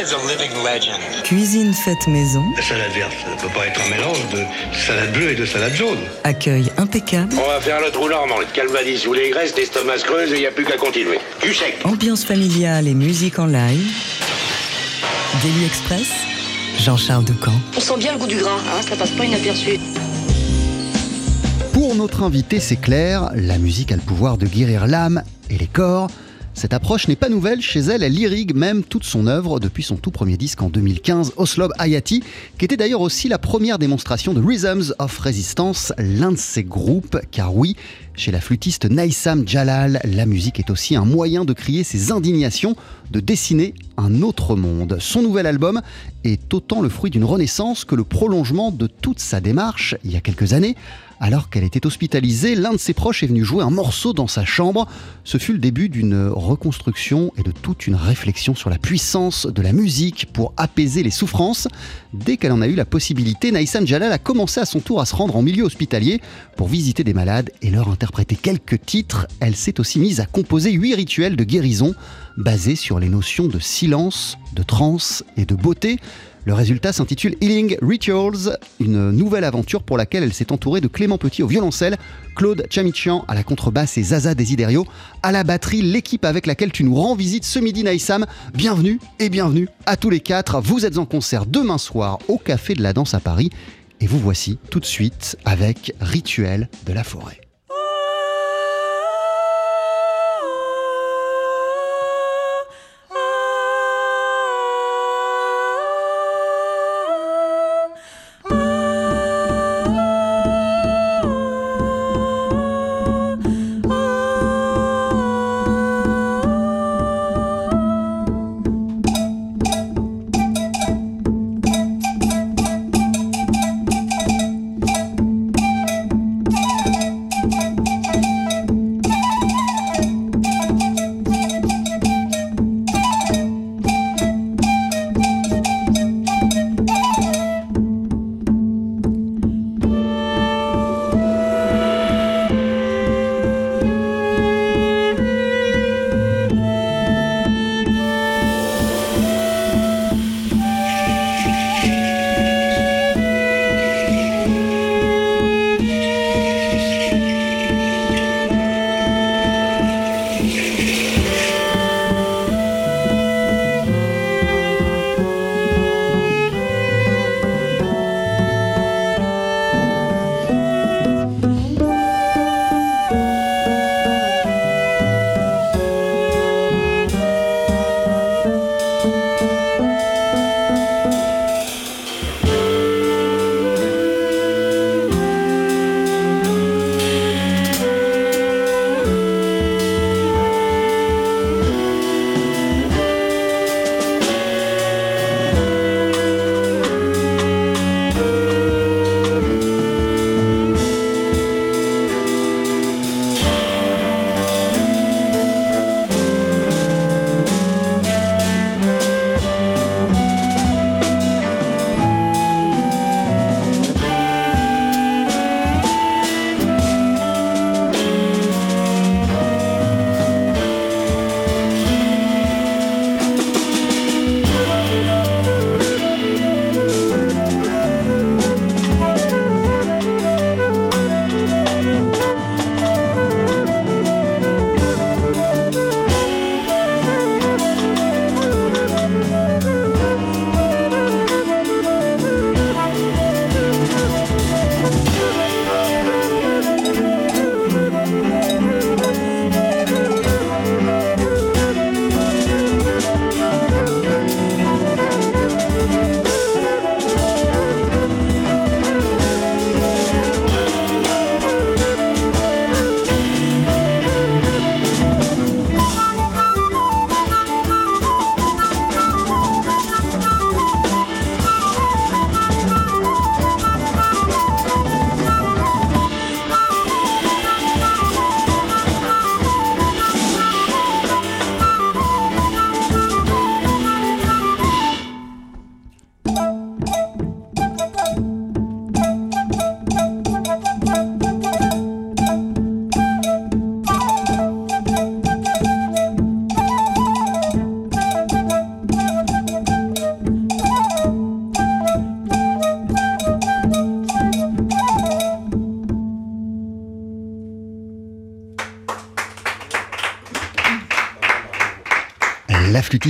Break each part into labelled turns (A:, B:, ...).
A: is a living legend.
B: Cuisine faite maison.
C: La salade verte ne peut pas être un mélange de salade bleue et de salade jaune.
B: Accueil impeccable.
D: On va faire le trou normand, le calvadis ou les graisses, l'estomac se creuse et il n'y a plus qu'à continuer. Du sec.
B: Ambiance familiale et musique en live. Daily Express. Jean-Charles Ducamp.
E: On sent bien le goût du gras, hein, ça passe pas inaperçu.
F: Pour notre invité, c'est clair, la musique a le pouvoir de guérir l'âme et les corps. Cette approche n'est pas nouvelle chez elle, elle irrigue même toute son œuvre depuis son tout premier disque en 2015, Oslob Hayati, qui était d'ailleurs aussi la première démonstration de Rhythms of Resistance, l'un de ses groupes, car oui, chez la flûtiste Naïsam Jalal, la musique est aussi un moyen de crier ses indignations, de dessiner un autre monde. Son nouvel album est autant le fruit d'une renaissance que le prolongement de toute sa démarche il y a quelques années. Alors qu'elle était hospitalisée, l'un de ses proches est venu jouer un morceau dans sa chambre. Ce fut le début d'une reconstruction et de toute une réflexion sur la puissance de la musique pour apaiser les souffrances. Dès qu'elle en a eu la possibilité, Naïsam Jalal a commencé à son tour à se rendre en milieu hospitalier pour visiter des malades et leur interpréter quelques titres. Elle s'est aussi mise à composer huit rituels de guérison basés sur les notions de silence, de transe et de beauté. Le résultat s'intitule Healing Rituals, une nouvelle aventure pour laquelle elle s'est entourée de Clément Petit au violoncelle, Claude Chamichian à la contrebasse et Zaza Desiderio à la batterie, l'équipe avec laquelle tu nous rends visite ce midi Naïsam. Bienvenue et bienvenue à tous les quatre. Vous êtes en concert demain soir au Café de la Danse à Paris et vous voici tout de suite avec Rituel de la forêt.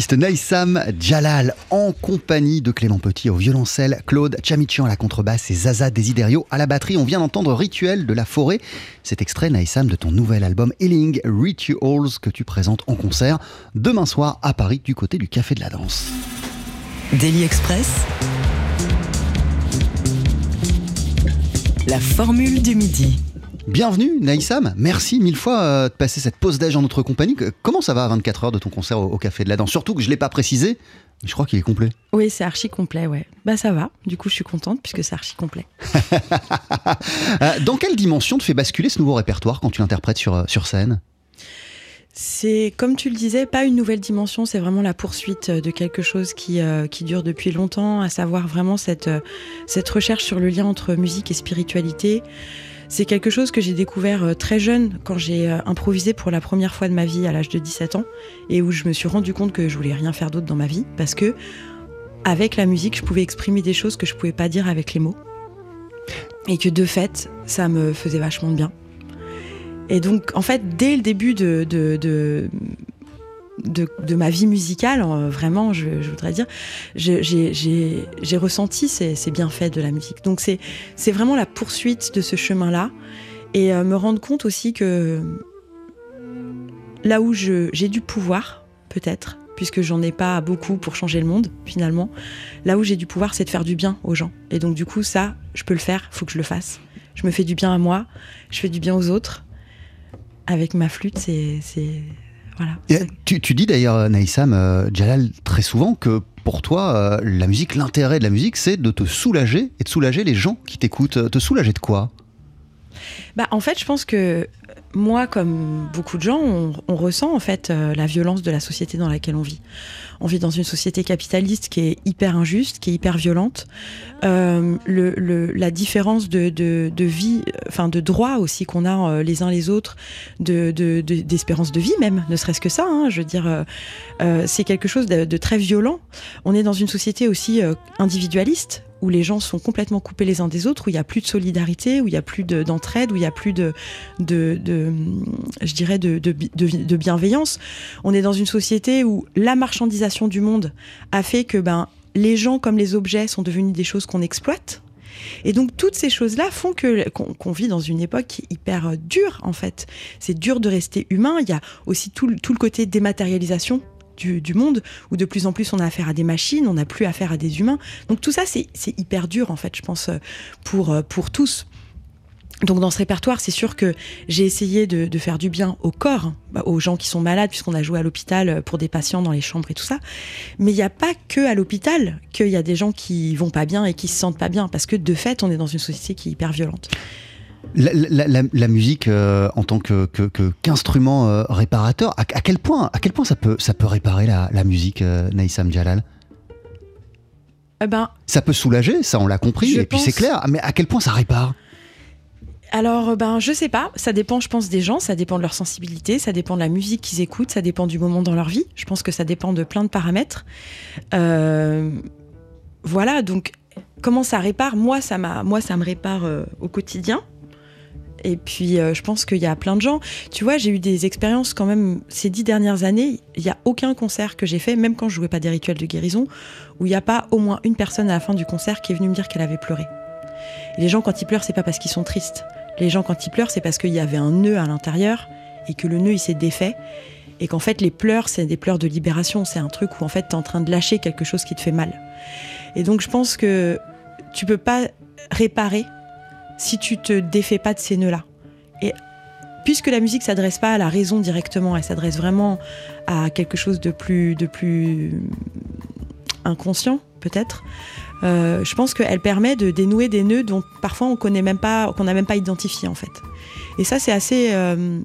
F: Naïsam Jalal en compagnie de Clément Petit au violoncelle, Claude Chamichian à la contrebasse et Zaza Desiderio à la batterie. On vient d'entendre Rituel de la forêt. Cet extrait Naïsam de ton nouvel album Healing Rituals que tu présentes en concert demain soir à Paris du côté du Café de la Danse.
B: Daily Express. La formule du midi.
F: Bienvenue Naïsam, merci mille fois euh, de passer cette pause d'âge en notre compagnie. Comment ça va à 24 heures de ton concert au, Café de la Danse? Surtout que je ne l'ai pas précisé, mais je crois qu'il est complet.
A: Oui, c'est archi complet, ouais. Bah ça va, du coup je suis contente puisque c'est archi complet.
F: Euh, dans quelle dimension te fait basculer ce nouveau répertoire quand tu l'interprètes sur, euh, sur scène?
A: C'est, comme tu le disais, pas une nouvelle dimension, c'est vraiment la poursuite de quelque chose qui, qui dure depuis longtemps, à savoir vraiment cette, cette recherche sur le lien entre musique et spiritualité. C'est quelque chose que j'ai découvert euh, très jeune quand j'ai euh, improvisé pour la première fois de ma vie à l'âge de 17 ans et où je me suis rendu compte que je voulais rien faire d'autre dans ma vie parce que avec la musique, je pouvais exprimer des choses que je pouvais pas dire avec les mots. Et que de fait, ça me faisait vachement de bien. Et donc, en fait, dès le début de, de de, ma vie musicale, euh, vraiment, je, voudrais dire, j'ai ressenti ces, bienfaits de la musique. Donc c'est vraiment la poursuite de ce chemin-là et euh, me rendre compte aussi que là où j'ai du pouvoir, peut-être, puisque j'en ai pas beaucoup pour changer le monde finalement, là où j'ai du pouvoir, c'est de faire du bien aux gens. Et donc du coup, ça, je peux le faire, faut que je le fasse. Je me fais du bien à moi, je fais du bien aux autres. Avec ma flûte, c'est
F: tu, dis d'ailleurs, Naïsam euh, Jalal, très souvent que pour toi, euh, la musique, l'intérêt de la musique, c'est de te soulager et de soulager les gens qui t'écoutent. Te soulager de quoi?
A: Bah, En fait, je pense que moi, comme beaucoup de gens, on, ressent en fait euh, la violence de la société dans laquelle on vit. On vit dans une société capitaliste qui est hyper injuste, qui est hyper violente. Euh, la différence de, vie, enfin de droits aussi qu'on a euh, les uns les autres, d'espérance de, vie même, ne serait-ce que ça. Hein, je veux dire, c'est quelque chose de, très violent. On est dans une société aussi individualiste où les gens sont complètement coupés les uns des autres, où il n'y a plus de solidarité, où il n'y a plus d'entraide, où il n'y a plus de, je dirais, de, bienveillance. On est dans une société où la marchandisation du monde a fait que ben, les gens comme les objets sont devenus des choses qu'on exploite. Et donc toutes ces choses-là font que qu'on vit dans une époque hyper dure en fait. C'est dur de rester humain. Il y a aussi tout, tout le côté dématérialisation du, monde, où de plus en plus on a affaire à des machines, on n'a plus affaire à des humains. Donc tout ça, c'est hyper dur, en fait, je pense, pour, pour tous. Donc dans ce répertoire, c'est sûr que j'ai essayé de, faire du bien au corps, bah, aux gens qui sont malades, puisqu'on a joué à l'hôpital pour des patients dans les chambres et tout ça. Mais il n'y a pas que à l'hôpital qu'il y a des gens qui vont pas bien et qui se sentent pas bien, parce que de fait, on est dans une société qui est hyper violente.
F: La, musique euh, en tant qu'instrument que, euh, réparateur, à, quel point, à quel point ça, peut, ça peut réparer la, musique, euh, Naïsam Jalal
A: eh ben,
F: Ça peut soulager, ça on l'a compris, et puis c'est clair, mais à quel point ça répare?
A: Alors, ben, je sais pas. Ça dépend, je pense, des gens. Ça dépend de leur sensibilité. Ça dépend de la musique qu'ils écoutent. Ça dépend du moment dans leur vie. Je pense que ça dépend de plein de paramètres. voilà. Donc, comment ça répare? Moi, ça m'a, moi, ça me répare au quotidien. Et puis, euh, je pense qu'il y a plein de gens. Tu vois, j'ai eu des expériences quand même ces dix dernières années. Il n'y a aucun concert que j'ai fait, même quand je jouais pas des rituels de guérison, où il n'y a pas au moins une personne à la fin du concert qui est venue me dire qu'elle avait pleuré. les gens, quand ils pleurent, c'est pas parce qu'ils sont tristes. Les gens, quand ils pleurent, c'est parce qu'il y avait un nœud à l'intérieur et que le nœud, il s'est défait. Et qu'en fait, les pleurs, c'est des pleurs de libération. C'est un truc où en fait, tu es en train de lâcher quelque chose qui te fait mal. Et donc, je pense que tu peux pas réparer si tu te défais pas de ces nœuds-là. Et puisque la musique s'adresse pas à la raison directement, elle s'adresse vraiment à quelque chose de plus, de plus inconscient, peut-être. Euh, je pense qu'elle permet de dénouer des nœuds dont parfois on connaît même pas, qu'on n'a même pas identifié en fait. Et ça, c'est assez, euh,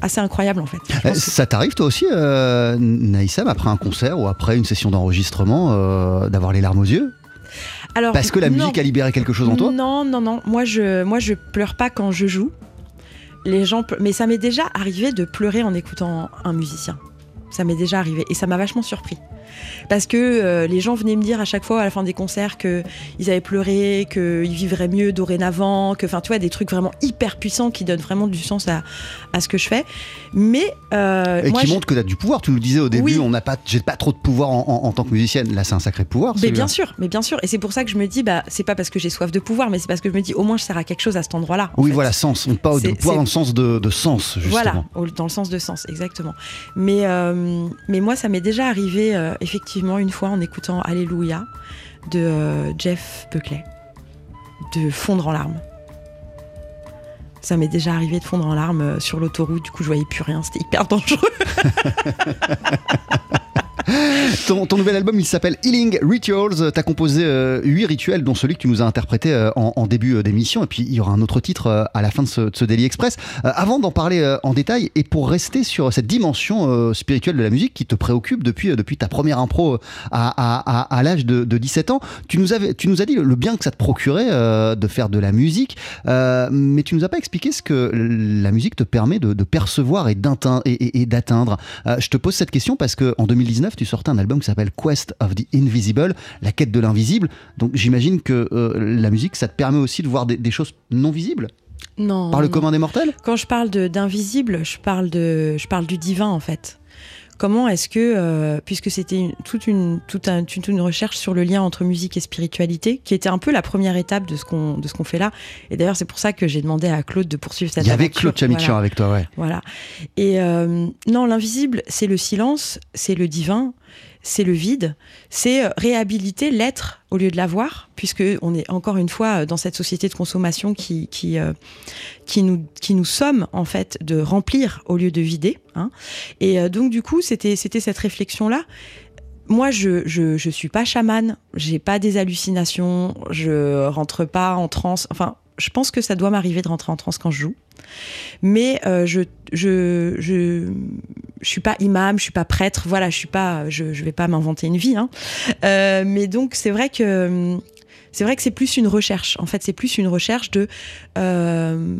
A: assez incroyable en fait.
F: Euh, ça t'arrive toi aussi, euh, Naïsam, après un concert ou après une session d'enregistrement, d'avoir les larmes aux yeux? Parce que la musique a libéré quelque chose en toi?
A: Non, non, non. Moi, je, moi, je pleure pas quand je joue. Les gens, mais ça m'est déjà arrivé de pleurer en écoutant un musicien. Ça m'est déjà arrivé et ça m'a vachement surpris. Parce que euh, les gens venaient me dire à chaque fois à la fin des concerts qu'ils avaient pleuré, qu'ils vivraient mieux dorénavant, que, enfin, tu vois, des trucs vraiment hyper puissants qui donnent vraiment du sens à, à ce que je fais. Mais. euh,
F: Et
A: moi,
F: qui
A: je-
F: montre que tu as du pouvoir. Tu nous disais au début,
A: Oui.
F: on n'a pas, j'ai pas trop de pouvoir en, en- en tant que musicienne. Là, c'est un sacré pouvoir.
A: Mais bien sûr, mais bien sûr. Et c'est pour ça que je me dis, bah, c'est pas parce que j'ai soif de pouvoir, mais c'est parce que je me dis, au moins, je sers à quelque chose à cet endroit-là. en
F: Oui,
A: fait.
F: voilà, sens. On pas de pouvoir dans le sens de, de sens, justement.
A: Voilà, dans le sens de sens, exactement. Mais, euh, mais moi, ça m'est déjà arrivé, euh, effectivement, une fois en écoutant Alléluia de euh, Jeff Buckley, de fondre en larmes. Ça m'est déjà arrivé de fondre en larmes euh, sur l'autoroute, du coup, je voyais plus rien, c'était hyper dangereux.
F: Ton, ton nouvel album, il s'appelle Healing Rituals. Tu as composé euh, huit rituels, dont celui que tu nous as interprété euh, en, en début euh, d'émission. Et puis, il y aura un autre titre à la fin de ce, de ce Daily Express. Avant d'en parler en détail, et pour rester sur cette dimension spirituelle de la musique qui te préoccupe depuis, depuis ta première impro à, à- à- l'âge de, de 17 ans, tu nous, avais, tu nous as dit le bien que ça te procurait de faire de la musique, mais tu nous as pas expliqué ce que la musique te permet de, de percevoir et et- et- et d'atteindre. Euh, je te pose cette question parce que en 2019, tu sortais un album qui s'appelle Quest of the Invisible, la quête de l'invisible. Donc j'imagine que euh, la musique, ça te permet aussi de voir des, des choses non visibles?
A: Non.
F: par le
A: non.
F: commun des mortels?
A: Quand je parle d'invisible, je parle de, je parle du divin en fait. Comment est-ce que, euh, puisque c'était une- toute une, toute, un- toute une recherche sur le lien entre musique et spiritualité, qui était un peu la première étape de ce qu'on, de ce qu'on fait là. Et d'ailleurs, c'est pour ça que j'ai demandé à Claude de poursuivre cette
F: Il y avait
A: aventure.
F: Claude
A: Voilà.
F: avec toi, ouais.
A: Voilà. Et euh, non, l'invisible, c'est le silence, c'est le divin, c'est le vide, c'est euh, réhabiliter l'être au lieu de l'avoir, puisque on est encore une fois euh, dans cette société de consommation qui qui euh, qui nous qui nous sommes en fait de remplir au lieu de vider. hein. Et donc du coup, c'était cette réflexion là. Moi, je, je, je suis pas chamane, j'ai pas des hallucinations, je rentre pas en transe. Enfin, je pense que ça doit m'arriver de rentrer en transe quand je joue. Mais je, je, je, je suis pas imam, je suis pas prêtre, voilà, je suis pas, je, vais pas m'inventer une vie. Hein. Euh, mais donc, c'est vrai que c'est plus une recherche. En fait, c'est plus une recherche de euh,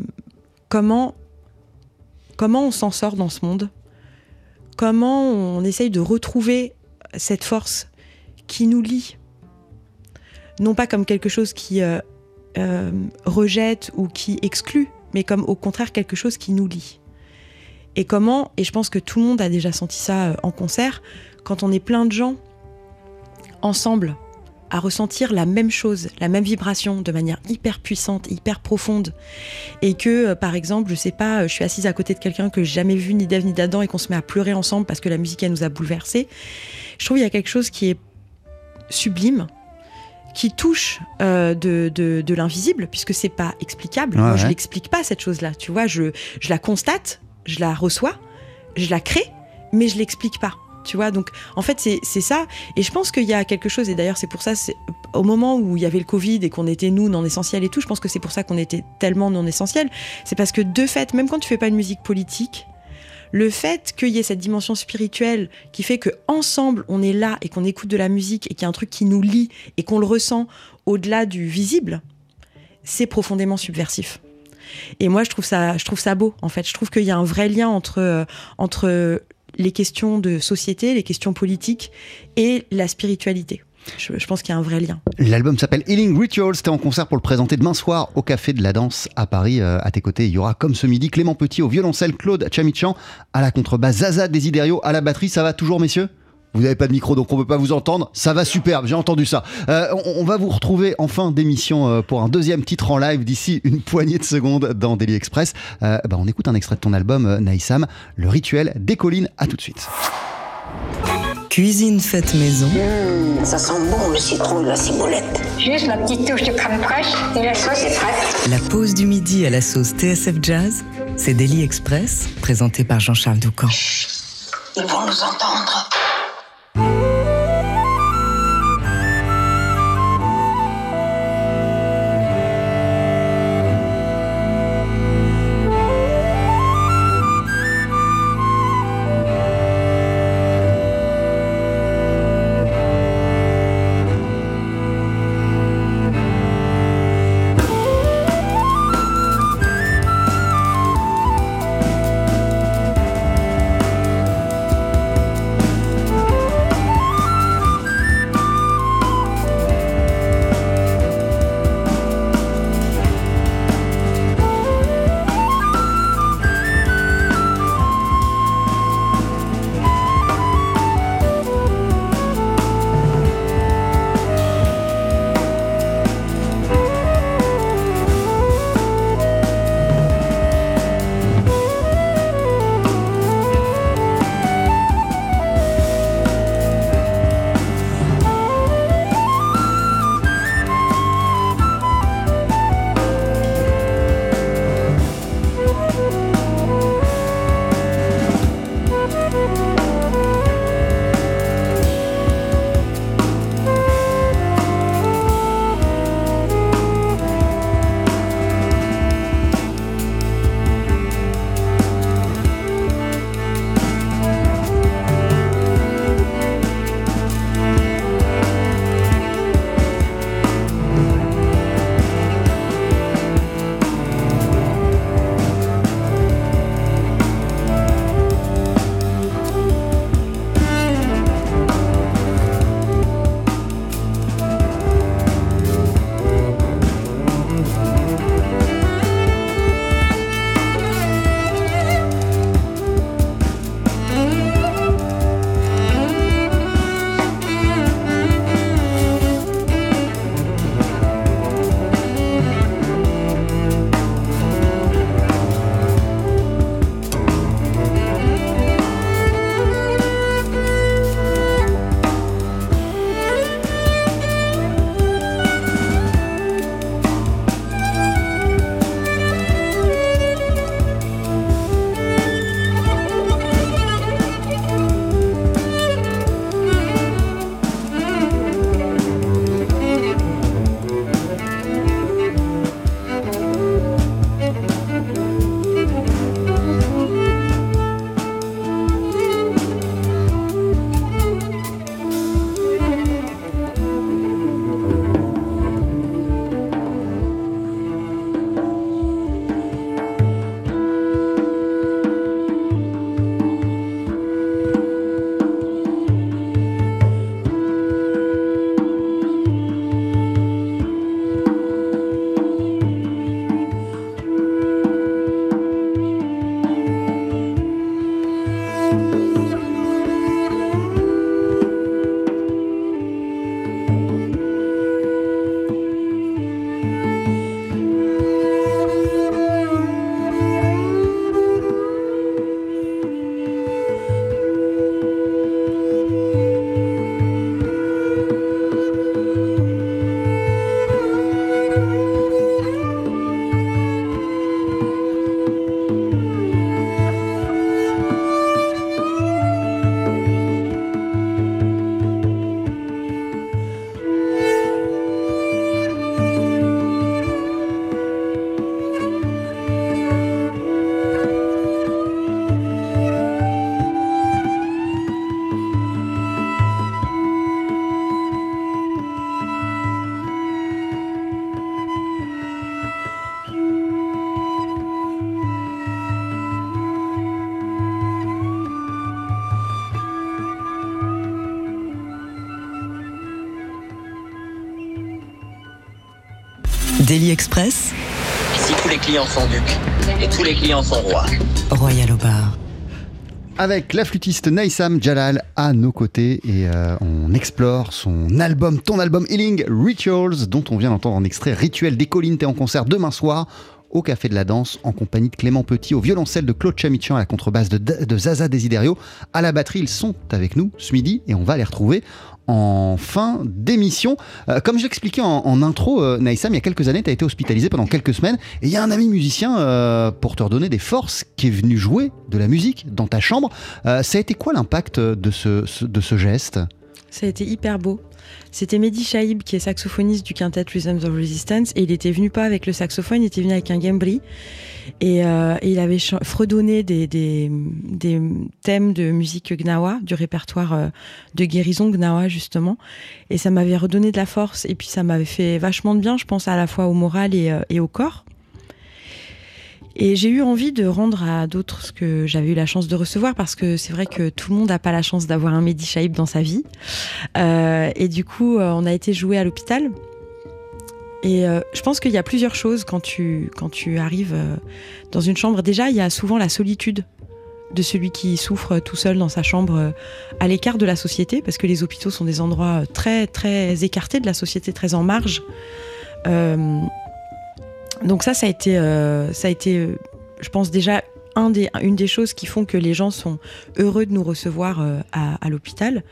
A: comment on s'en sort dans ce monde, comment on essaye de retrouver cette force qui nous lie, non pas comme quelque chose qui euh, rejette ou qui exclut, mais comme au contraire quelque chose qui nous lie. Et comment, et je pense que tout le monde a déjà senti ça euh, en concert, quand on est plein de gens ensemble à ressentir la même chose, la même vibration de manière hyper puissante, hyper profonde, et que euh, par exemple, je sais pas, euh, je suis assise à côté de quelqu'un que j'ai jamais vu ni d'Ève ni d'Adam et qu'on se met à pleurer ensemble parce que la musique elle nous a bouleversés, je trouve qu'il y a quelque chose qui est sublime, qui touche euh, de, de, de l'invisible, puisque c'est pas explicable.
F: Ouais,
A: Moi, je l'explique pas cette chose-là. Tu vois, je, je la constate, je la reçois, je la crée, mais je l'explique pas. Tu vois, donc en fait c'est ça. Et je pense qu'il y a quelque chose. Et d'ailleurs c'est pour ça, au moment où il y avait le Covid et qu'on était nous non essentiels et tout, je pense que c'est pour ça qu'on était tellement non essentiels. C'est parce que de fait, même quand tu fais pas une musique politique, le fait qu'il y ait cette dimension spirituelle qui fait que ensemble on est là et qu'on écoute de la musique et qu'il y a un truc qui nous lie et qu'on le ressent au-delà du visible, c'est profondément subversif. Et moi je trouve ça, je trouve ça beau en fait. Je trouve qu'il y a un vrai lien entre euh, entre les questions de société, les questions politiques et la spiritualité. Je, pense qu'il y a un vrai lien.
F: L'album s'appelle Healing Rituals. T'es en concert pour le présenter demain soir au Café de la Danse à Paris. Euh, à tes côtés, il y aura comme ce midi Clément Petit au violoncelle, Claude Chamichan à la contrebasse, Zaza Desiderio à la batterie. Ça va toujours, messieurs? Vous n'avez pas de micro, donc on peut pas vous entendre. Ça va superbe, j'ai entendu ça. Euh, on, on va vous retrouver en fin d'émission euh, pour un deuxième titre en live d'ici une poignée de secondes dans Daily Express. Euh, bah, on écoute un extrait de ton album, Naïsam, Le Rituel des collines. À tout de suite.
B: Cuisine faite maison,
E: Ça sent bon le citron et la ciboulette.
G: Juste la petite touche de crème fraîche et la sauce est prête.
B: la pause du midi à la sauce TSF Jazz, c'est Daily Express, présenté par Jean-Charles Doucan.
E: Ils vont nous entendre.
H: Oh. Sont ducs et tous les clients sont rois.
B: Royal au bar.
F: Avec la flûtiste Naïsam Jalal à nos côtés et euh, on explore son album, ton album Healing Rituals, dont on vient d'entendre un extrait Rituel des collines. T'es en concert demain soir au Café de la Danse en compagnie de Clément Petit, au violoncelle de Claude Chamichan, à la contrebasse de, Zaza Desiderio. À la batterie, ils sont avec nous ce midi et on va les retrouver en fin d'émission. Euh, comme je l'expliquais en, en intro, euh, Naïsam, il y a quelques années, tu as été hospitalisé pendant quelques semaines et il y a un ami musicien euh, pour te redonner des forces qui est venu jouer de la musique dans ta chambre. Ça a été quoi l'impact de ce geste?
A: Ça a été hyper beau. C'était Mehdi Chaïb qui est saxophoniste du quintet Rhythms of Resistance et il était venu pas avec le saxophone, il était venu avec un gambri et, euh, il avait fredonné des, thèmes de musique gnawa, du répertoire euh, de guérison gnawa justement et ça m'avait redonné de la force et puis ça m'avait fait vachement de bien, je pense à la fois au moral et, euh, et au corps. Et j'ai eu envie de rendre à d'autres ce que j'avais eu la chance de recevoir parce que c'est vrai que tout le monde n'a pas la chance d'avoir un Mehdi Chaïb dans sa vie. Euh, et du coup, euh, on a été joué à l'hôpital. Et euh, je pense qu'il y a plusieurs choses quand tu, quand tu arrives dans une chambre. Déjà, il y a souvent la solitude de celui qui souffre tout seul dans sa chambre à l'écart de la société, parce que les hôpitaux sont des endroits très, très écartés de la société, très en marge. Donc ça, ça a été, euh, ça a été euh, je pense déjà un des, une des choses qui font que les gens sont heureux de nous recevoir euh, à, à l'hôpital.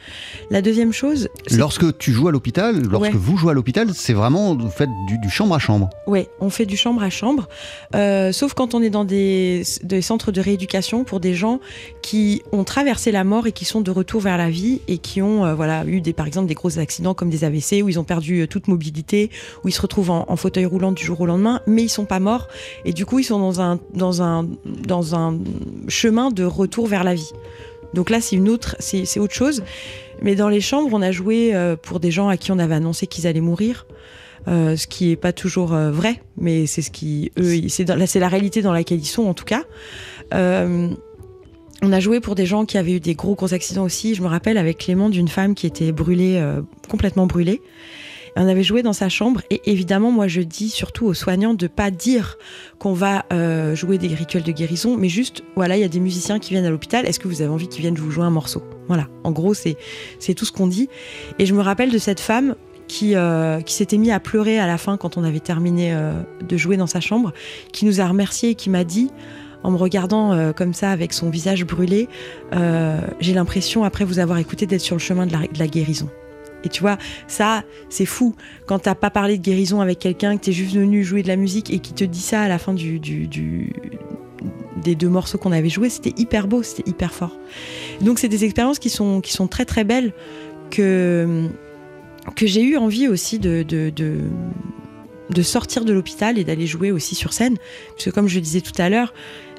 A: La deuxième chose,
F: Lorsque tu joues à l'hôpital, lorsque
A: Ouais.
F: vous jouez à l'hôpital, c'est vraiment, vous faites du, du chambre à chambre.
A: ouais, on fait du chambre à chambre, euh, sauf quand on est dans des, des centres de rééducation pour des gens qui ont traversé la mort et qui sont de retour vers la vie et qui ont euh, voilà eu des par exemple des gros accidents comme des AVC où ils ont perdu toute mobilité, où ils se retrouvent en, en fauteuil roulant du jour au lendemain, mais ils sont pas morts et du coup ils sont dans un dans un dans un chemin de retour vers la vie. Donc là c'est une autre c'est autre chose. Mais dans les chambres on a joué euh, pour des gens à qui on avait annoncé qu'ils allaient mourir. Euh, ce qui est pas toujours euh, vrai, mais c'est ce qui eux, c'est la réalité dans laquelle ils sont en tout cas. On a joué pour des gens qui avaient eu des gros gros accidents aussi. Je me rappelle avec Clément d'une femme qui était brûlée, complètement brûlée. On avait joué dans sa chambre et évidemment moi je dis surtout aux soignants de pas dire qu'on va euh, jouer des rituels de guérison, mais juste voilà il y a des musiciens qui viennent à l'hôpital. Est-ce que vous avez envie qu'ils viennent vous jouer un morceau? Voilà. En gros c'est tout ce qu'on dit. Et je me rappelle de cette femme qui, euh, s'était mis à pleurer à la fin quand on avait terminé euh, de jouer dans sa chambre, qui nous a remercié et qui m'a dit, en me regardant comme ça avec son visage brûlé, j'ai l'impression, après vous avoir écouté, d'être sur le chemin de la guérison. Et tu vois, ça, c'est fou. Quand t'as pas parlé de guérison avec quelqu'un, que t'es juste venu jouer de la musique et qui te dit ça à la fin des deux morceaux qu'on avait joués, c'était hyper beau, c'était hyper fort. Donc c'est des expériences qui sont, très très belles que, j'ai eu envie aussi de, sortir de l'hôpital et d'aller jouer aussi sur scène. Parce que comme je disais tout à l'heure,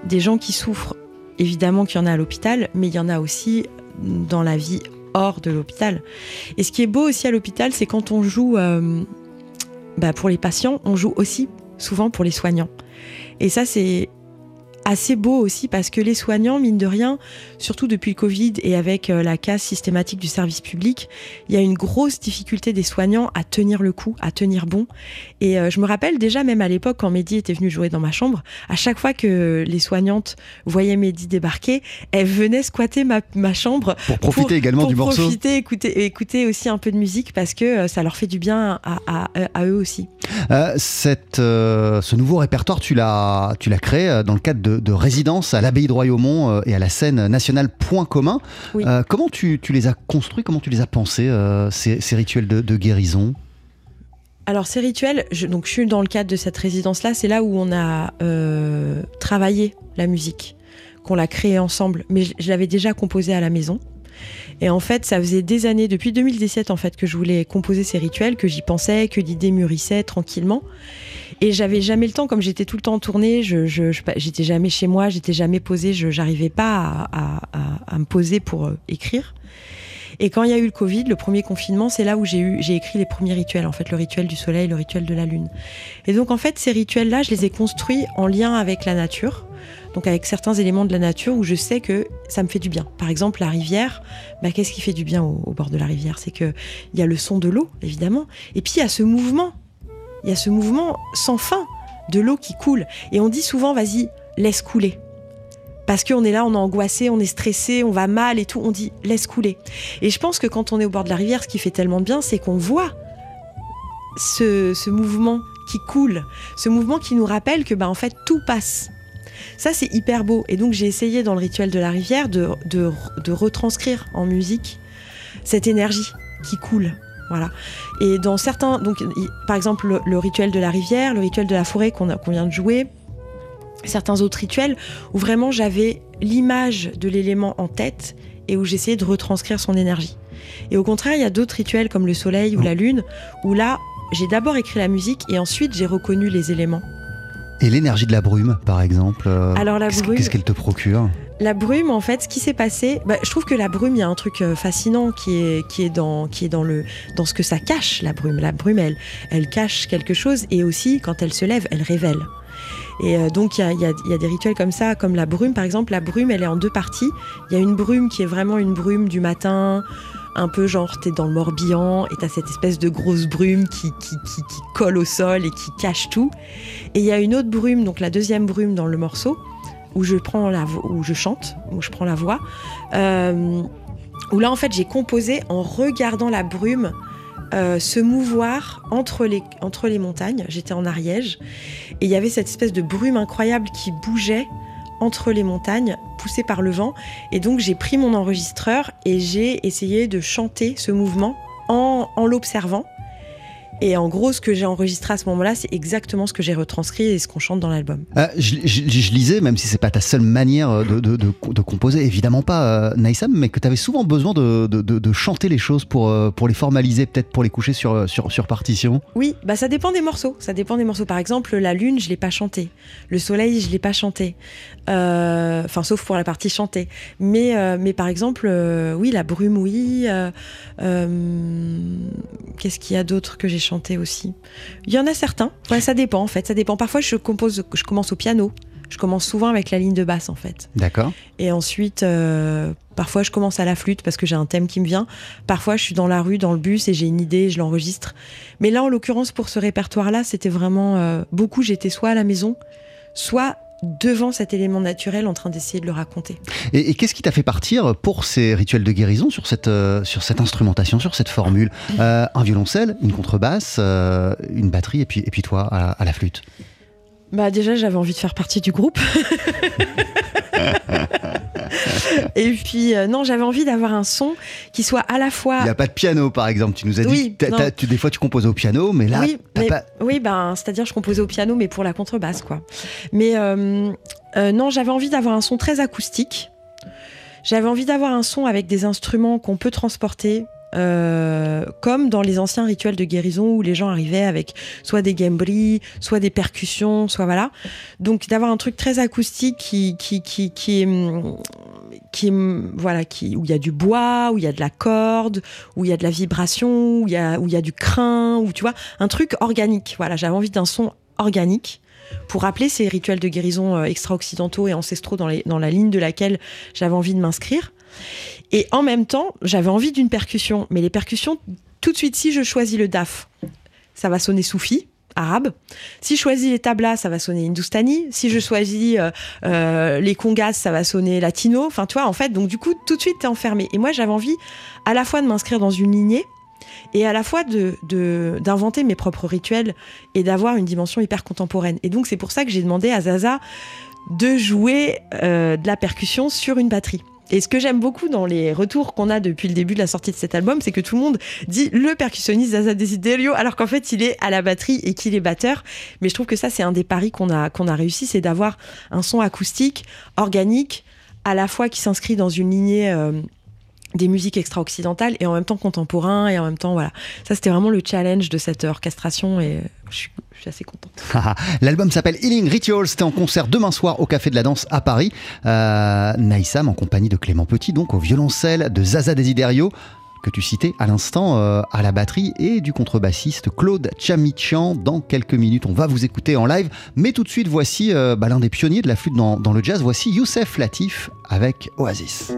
A: des gens qui souffrent, évidemment qu'il y en a à l'hôpital, mais il y en a aussi dans la vie hors de l'hôpital. Et ce qui est beau aussi à l'hôpital, c'est quand on joue euh, bah, pour les patients, on joue aussi souvent pour les soignants. Et ça, c'est assez beau aussi parce que les soignants, mine de rien, surtout depuis le Covid et avec euh, la casse systématique du service public, il y a une grosse difficulté des soignants à tenir le coup, à tenir bon. Et euh, je me rappelle déjà, même à l'époque, quand Mehdi était venu jouer dans ma chambre, à chaque fois que les soignantes voyaient Mehdi débarquer, elles venaient squatter ma, ma chambre
F: Pour profiter également
A: pour
F: du morceau.
A: profiter, écouter, écouter aussi un peu de musique parce que euh, ça leur fait du bien à, à- à eux aussi.
F: Euh, cette, euh, ce nouveau répertoire, tu l'as, créé dans le cadre de, de résidences à l'abbaye de Royaumont euh, et à la scène nationale Point commun.
A: Oui.
F: Euh, comment tu, tu les as construits, comment tu les as pensés, euh, ces, ces rituels de, de guérison?
A: Alors ces rituels, je, donc je suis dans le cadre de cette résidence-là, c'est là où on a euh, travaillé la musique, qu'on l'a créée ensemble, mais je, je l'avais déjà composée à la maison. Et en fait, ça faisait des années, depuis 2017 en fait, que je voulais composer ces rituels, que j'y pensais, que l'idée mûrissait tranquillement. Et j'avais jamais le temps, comme j'étais tout le temps en tournée, je, je, je- j'étais jamais chez moi, j'étais jamais posée, je j'arrivais pas à me poser pour euh, écrire. Et quand il y a eu le Covid, le premier confinement, c'est là où j'ai eu, j'ai écrit les premiers rituels, en fait, le rituel du soleil, le rituel de la lune. Et donc, en fait, ces rituels-là, je les ai construits en lien avec la nature, donc avec certains éléments de la nature où je sais que ça me fait du bien. Par exemple, la rivière, bah, qu'est-ce qui fait du bien au, bord de la rivière? C'est que il y a le son de l'eau, évidemment, et puis il y a ce mouvement Il y a ce mouvement sans fin de l'eau qui coule. Et on dit souvent, vas-y, laisse couler. Parce qu'on est là, on est angoissé, on est stressé, on va mal et tout. On dit, laisse couler. Et je pense que quand on est au bord de la rivière, ce qui fait tellement de bien, c'est qu'on voit ce, ce mouvement qui coule, ce mouvement qui nous rappelle que, bah, en fait, tout passe. Ça, c'est hyper beau. Et donc, j'ai essayé dans le rituel de la rivière de, de, de retranscrire en musique cette énergie qui coule. Voilà. Et dans certains, donc, par exemple, le, rituel de la rivière, le rituel de la forêt qu'on vient de jouer, certains autres rituels où vraiment j'avais l'image de l'élément en tête et où j'essayais de retranscrire son énergie. Et au contraire, il y a d'autres rituels comme le soleil ou la lune où là, j'ai d'abord écrit la musique et ensuite j'ai reconnu les éléments.
F: Et l'énergie de la brume, par exemple euh,
A: Alors, la
F: qu'est-ce-
A: brume-
F: Qu'est-ce qu'elle te procure
A: La brume, en fait, ce qui s'est passé, bah, je trouve que la brume, il y a un truc euh, fascinant qui est, qui est, dans, qui est dans, le, dans ce que ça cache, la brume. La brume, elle, elle cache quelque chose et aussi, quand elle se lève, elle révèle. Et euh, donc, il y a, y a- il y a des rituels comme ça, comme la brume, par exemple. La brume, elle est en deux parties. Il y a une brume qui est vraiment une brume du matin, un peu genre, t'es dans le Morbihan et t'as cette espèce de grosse brume qui, qui, qui, qui colle au sol et qui cache tout. Et il y a une autre brume, donc la deuxième brume dans le morceau, où je prends la où je chante, où je prends la voix, euh, où là en fait j'ai composé en regardant la brume euh, se mouvoir entre les, entre les montagnes. J'étais en Ariège et il y avait cette espèce de brume incroyable qui bougeait entre les montagnes, poussée par le vent. Et donc j'ai pris mon enregistreur et j'ai essayé de chanter ce mouvement en, en l'observant. Et en gros, ce que j'ai enregistré à ce moment-là, c'est exactement ce que j'ai retranscrit et ce qu'on chante dans l'album.
F: Euh, je, je- je lisais, même si c'est pas ta seule manière euh, de, de- de- de composer, évidemment pas, euh, Naïsam, mais que tu avais souvent besoin de, chanter les choses pour, euh, pour les formaliser, peut-être pour les coucher sur, sur, sur partition.
A: Oui, bah ça dépend des morceaux. Ça dépend des morceaux. Par exemple, la lune, je l'ai pas chanté. Le soleil, je l'ai pas chanté. Enfin, sauf pour la partie chantée. Mais, mais par exemple, oui, la brume, oui. Qu'est-ce qu'il y a d'autre que j'ai chanté aussi Il y en a certains. Ouais, ça dépend en fait. Ça dépend. Parfois, je compose, je commence au piano. Je commence souvent avec la ligne de basse en fait.
F: D'accord.
A: Et ensuite, euh, parfois je commence à la flûte parce que j'ai un thème qui me vient. Parfois je suis dans la rue, dans le bus et j'ai une idée, je l'enregistre. Mais là, en l'occurrence, pour ce répertoire-là, c'était vraiment euh, beaucoup. J'étais soit à la maison, soit devant cet élément naturel en train d'essayer de le raconter.
F: Et, qu'est-ce qui t'a fait partir pour ces rituels de guérison sur cette, euh, sur cette instrumentation, sur cette formule? Euh, Un violoncelle, une contrebasse, euh, une batterie et puis, et puis toi à la flûte
A: Bah déjà, j'avais envie de faire partie du groupe. et puis, euh, non, j'avais envie d'avoir un son qui soit à la fois...
F: Il n'y a pas de piano par exemple, tu nous as dit
A: Oui,
F: que tu, des fois tu composes au piano, mais là,
A: oui, mais-
F: pas...
A: oui, ben, c'est-à-dire je composais au piano, mais pour la contrebasse, quoi. Mais euh, euh, non, j'avais envie d'avoir un son très acoustique. J'avais envie d'avoir un son avec des instruments qu'on peut transporter. Euh, comme dans les anciens rituels de guérison où les gens arrivaient avec soit des gambris, soit des percussions, soit voilà. Donc d'avoir un truc très acoustique qui qui qui qui qui voilà qui où il y a du bois, où il y a de la corde, où il y a de la vibration, où il y a où il y a du crin, où tu vois un truc organique. Voilà, j'avais envie d'un son organique pour rappeler ces rituels de guérison euh, extra-occidentaux et ancestraux dans la ligne de laquelle j'avais envie de m'inscrire. Et en même temps, j'avais envie d'une percussion. Mais les percussions, tout de suite, si je choisis le daf, ça va sonner soufi, arabe. Si je choisis les tablas, ça va sonner hindustani. Si je choisis euh, euh, les congas, ça va sonner latino. Enfin, tu vois, en fait, donc du coup, tout de suite, t'es enfermé. Et moi, j'avais envie à la fois de m'inscrire dans une lignée et à la fois d'inventer mes propres rituels et d'avoir une dimension hyper contemporaine. Et donc, c'est pour ça que j'ai demandé à Zaza de jouer euh, de la percussion sur une batterie. Et ce que j'aime beaucoup dans les retours qu'on a depuis le début de la sortie de cet album, c'est que tout le monde dit le percussionniste Zaza Desiderio, alors qu'en fait il est à la batterie et qu'il est batteur. Mais je trouve que ça c'est un des paris qu'on a réussi, c'est d'avoir un son acoustique, organique, à la fois qui s'inscrit dans une lignée euh, des musiques extra-occidentales et en même temps contemporain et en même temps voilà. Ça c'était vraiment le challenge de cette orchestration et je suis, je suis assez contente.
F: L'album s'appelle Healing Rituals, c'était en concert demain soir au Café de la Danse à Paris. Euh, Naïsam en compagnie de Clément Petit, donc au violoncelle, de Zaza Desiderio, que tu citais à l'instant euh, à la batterie, et du contrebassiste Claude Chamichan. Dans quelques minutes, on va vous écouter en live. Mais tout de suite, voici euh, bah, l'un des pionniers de la flûte dans, dans le jazz. Voici Youssef Latif avec Oasis.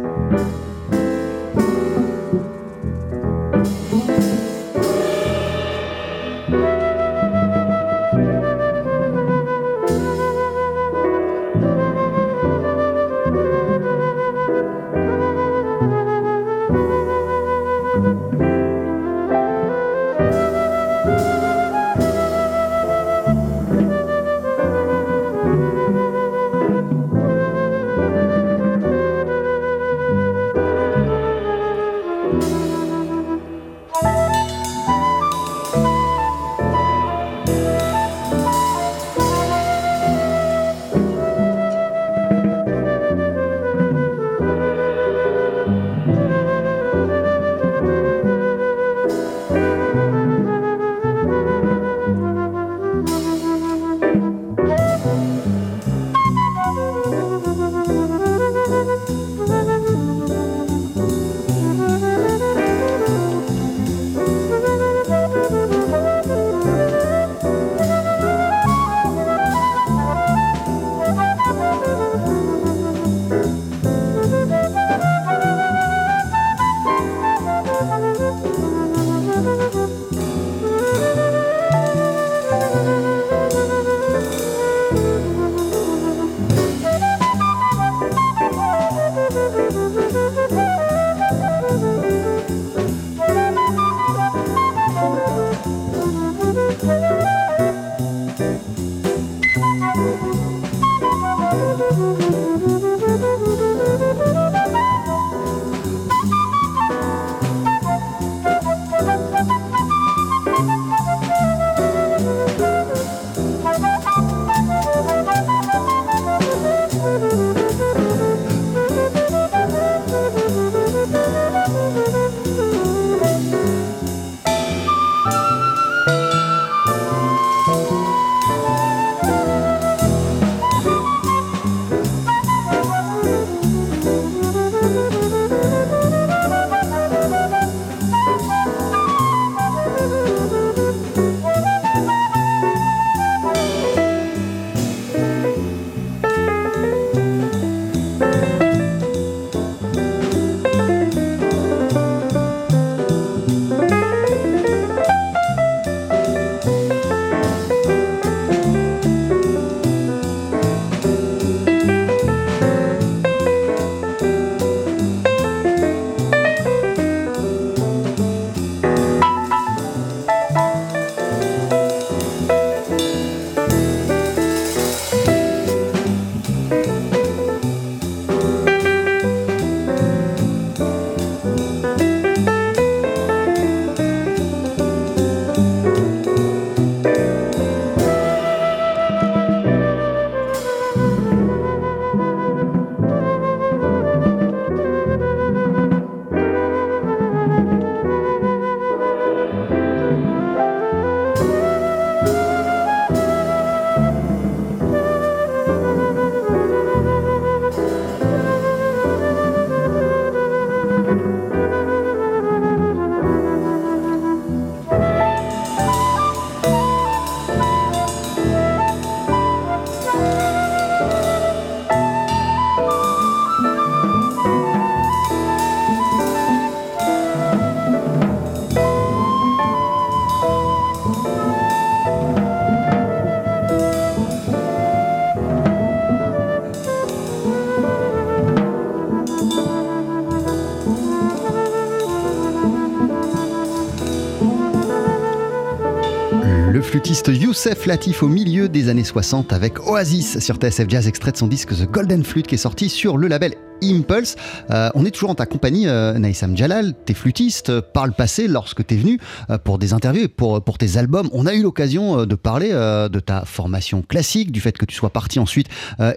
F: Flûtiste Youssef Latif au milieu des années 60 avec Oasis sur TSF Jazz, extrait de son disque The Golden Flute qui est sorti sur le label Impulse. Euh, on est toujours en ta compagnie, euh, Naïsam Jalal, t'es flûtiste. Par le passé, lorsque t'es venu euh, pour des interviews et pour, pour tes albums, on a eu l'occasion de parler de ta formation classique, du fait que tu sois parti ensuite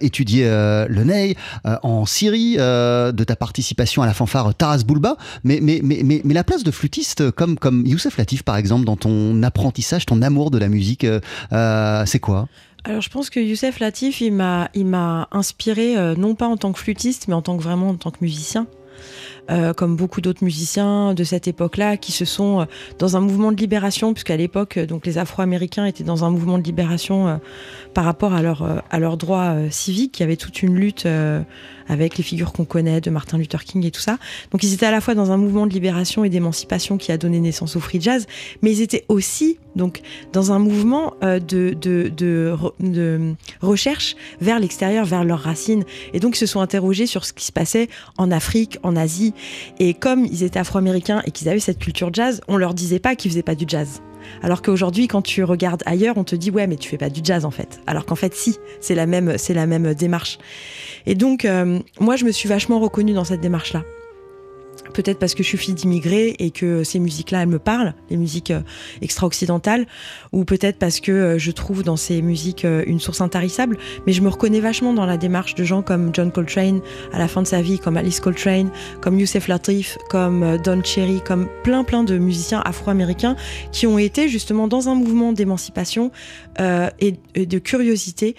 F: étudier le ney en Syrie, de ta participation à la fanfare Taras Bulba. Mais, mais, mais, mais, mais la place de flûtiste, comme, comme Youssef Latif par exemple, dans ton apprentissage, ton amour de la musique, c'est quoi?
A: Alors je pense que Youssef Latif, il m'a, inspiré euh, non pas en tant que flûtiste, mais en tant que vraiment en tant que musicien. Euh, comme beaucoup d'autres musiciens de cette époque-là, qui se sont euh, dans un mouvement de libération, puisqu'à l'époque, donc les Afro-Américains étaient dans un mouvement de libération par rapport à, leur, à leurs droits civiques. Il y avait toute une lutte avec les figures qu'on connaît de Martin Luther King et tout ça. Donc ils étaient à la fois dans un mouvement de libération et d'émancipation qui a donné naissance au free jazz, mais ils étaient aussi donc dans un mouvement euh, de, de, de, de, recherche vers l'extérieur, vers leurs racines. Et donc ils se sont interrogés sur ce qui se passait en Afrique, en Asie, Et comme ils étaient afro-américains et qu'ils avaient cette culture jazz, on leur disait pas qu'ils faisaient pas du jazz. Alors qu'aujourd'hui, quand tu regardes ailleurs, on te dit ouais, mais tu fais pas du jazz en fait. Alors qu'en fait, si, c'est la même, c'est la même démarche. Et donc, euh, moi, je me suis vachement reconnue dans cette démarche-là peut-être parce que je suis fille d'immigrés et que ces musiques-là, elles me parlent, les musiques euh, extra-occidentales, ou peut-être parce que euh, je trouve dans ces musiques euh, une source intarissable, mais je me reconnais vachement dans la démarche de gens comme John Coltrane à la fin de sa vie, comme Alice Coltrane, comme Youssef Latif, comme Don Cherry, comme plein plein de musiciens afro-américains qui ont été justement dans un mouvement d'émancipation et, de curiosité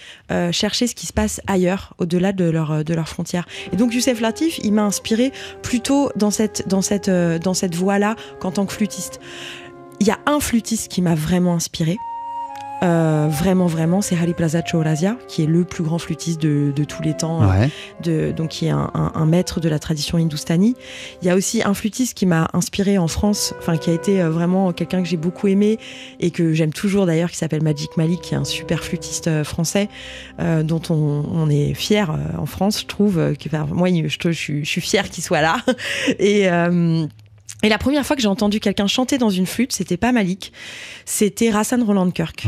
A: chercher ce qui se passe ailleurs, au-delà de, leur, de leurs frontières. Et donc Youssef Latif, il m'a inspiré plutôt dans cette, dans cette, euh, dans cette voie-là qu'en tant que flûtiste. Il y a un flûtiste qui m'a vraiment inspiré. Euh, vraiment, vraiment, c'est Hari Plaza Chorazia, qui est le plus grand flûtiste de, tous les temps, euh, de, donc qui est un, maître de la tradition hindoustanie. Il y a aussi un flûtiste qui m'a inspiré en France, enfin qui a été vraiment quelqu'un que j'ai beaucoup aimé et que j'aime toujours d'ailleurs, qui s'appelle Magic Malik, qui est un super flûtiste français dont on, est fier en France, je trouve. moi, je, je, je suis fier qu'il soit là et et la première fois que j'ai entendu quelqu'un chanter dans une flûte, c'était pas Malik, c'était Rassan Roland Kirk.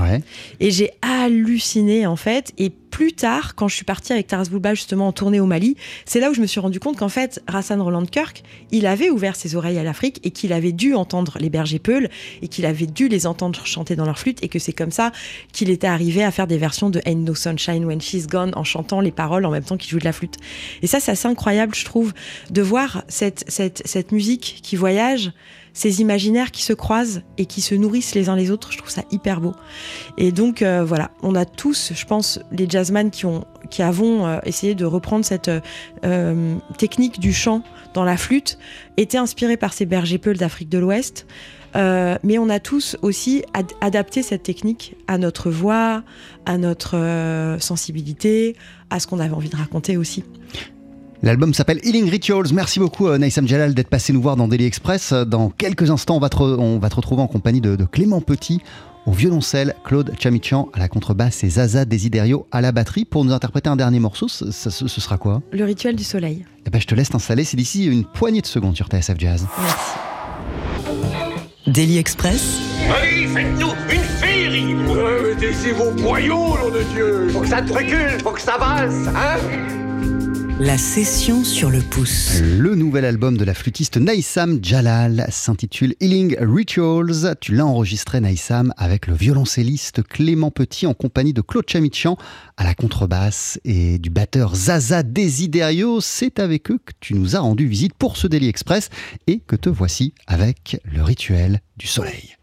A: Et j'ai halluciné en fait. Et plus tard, quand je suis partie avec Taras Bulba justement en tournée au Mali, c'est là où je me suis rendu compte qu'en fait, Rassan Roland Kirk, il avait ouvert ses oreilles à l'Afrique et qu'il avait dû entendre les bergers peuls et qu'il avait dû les entendre chanter dans leur flûte et que c'est comme ça qu'il était arrivé à faire des versions de Ain't No Sunshine When She's Gone en chantant les paroles en même temps qu'il joue de la flûte. Et ça, c'est assez incroyable, je trouve, de voir cette, cette, cette musique qui voyage ces imaginaires qui se croisent et qui se nourrissent les uns les autres. Je trouve ça hyper beau. Et donc euh, voilà, on a tous, je pense, les jazzman qui ont, qui avons euh, essayé de reprendre cette euh, technique du chant dans la flûte, été inspirés par ces bergers peuls d'Afrique de l'Ouest. mais on a tous aussi adapté cette technique à notre voix, à notre sensibilité, à ce qu'on avait envie de raconter aussi.
F: L'album s'appelle Healing Rituals. Merci beaucoup euh, Naïsam Jalal d'être passé nous voir dans Daily Express. Euh, dans quelques instants, on va te, on va te retrouver en compagnie de, Clément Petit au violoncelle, Claude Chamichan à la contrebasse et Zaza Desiderio à la batterie. Pour nous interpréter un dernier morceau, ce, sera quoi?
A: Le rituel du soleil.
F: Eh ben, je te laisse t'installer, c'est d'ici une poignée de secondes sur TSF Jazz.
A: Merci.
B: Daily Express.
D: Allez, faites-nous une féerie
I: vos boyaux, nom de Dieu
D: Faut que ça te recule, faut que ça passe, hein?
B: La session sur le pouce.
F: Le nouvel album de la flûtiste Naïsam Jalal s'intitule Healing Rituals. Tu l'as enregistré Naïsam avec le violoncelliste Clément Petit en compagnie de Claude Chamichan à la contrebasse et du batteur Zaza Desiderio. C'est avec eux que tu nous as rendu visite pour ce Daily Express et que te voici avec le rituel du soleil.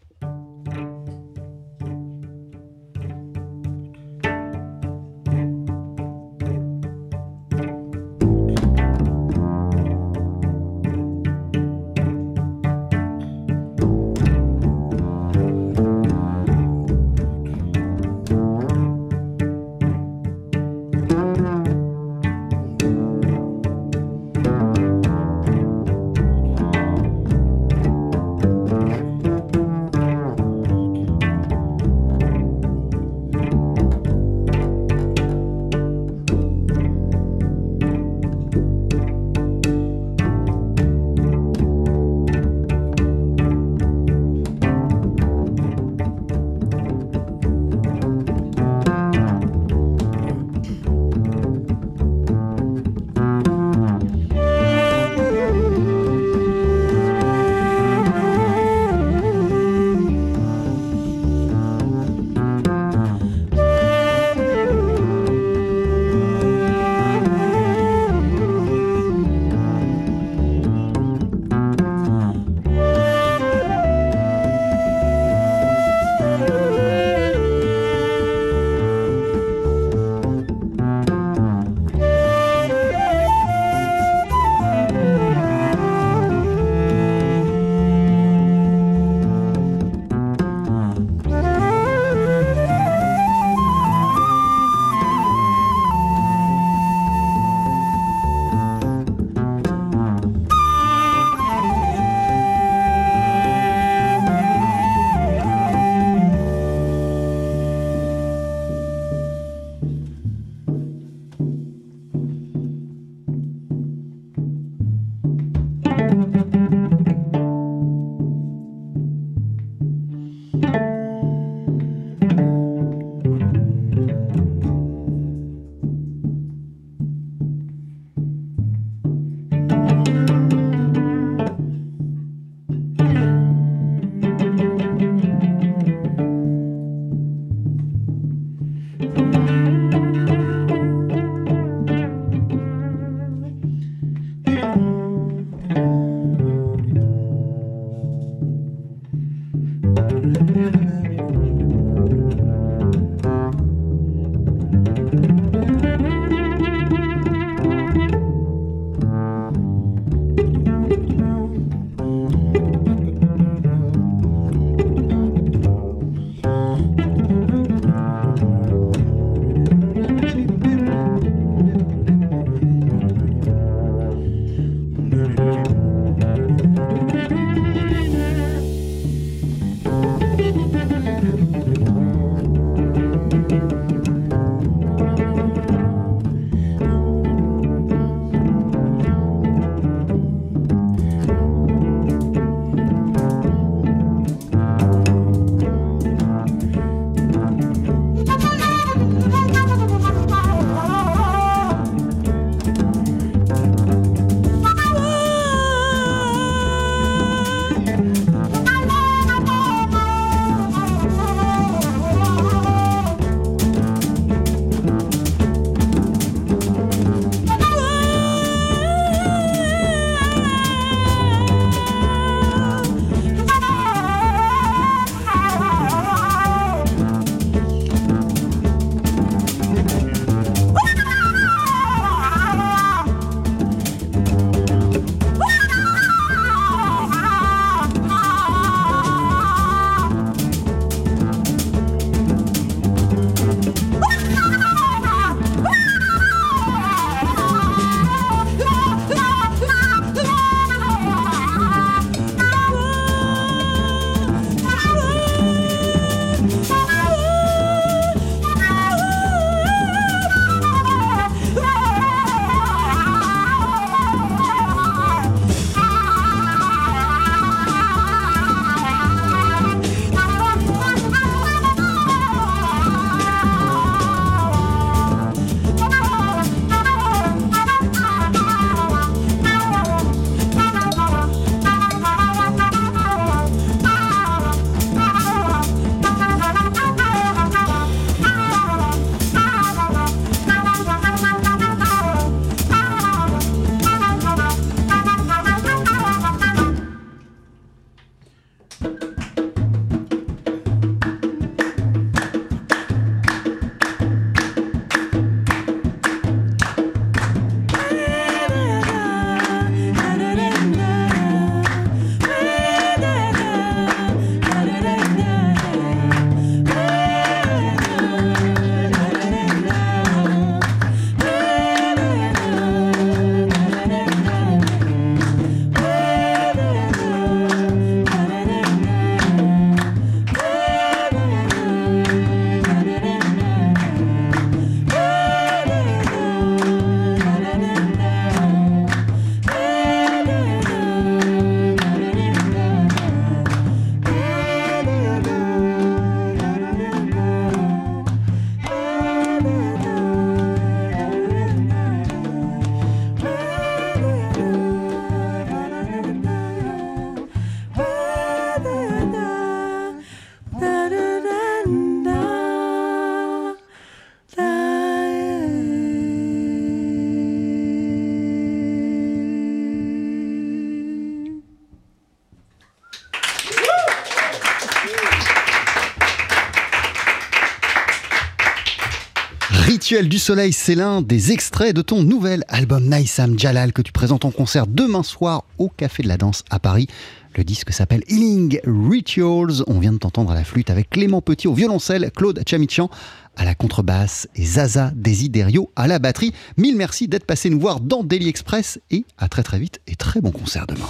F: Rituel du soleil, c'est l'un des extraits de ton nouvel album Naïsam Jalal que tu présentes en concert demain soir au Café de la Danse à Paris. Le disque s'appelle Healing Rituals. On vient de t'entendre à la flûte avec Clément Petit au violoncelle, Claude Chamichan à la contrebasse et Zaza Desiderio à la batterie. Mille merci d'être passé nous voir dans Daily Express et à très très vite et très bon concert demain.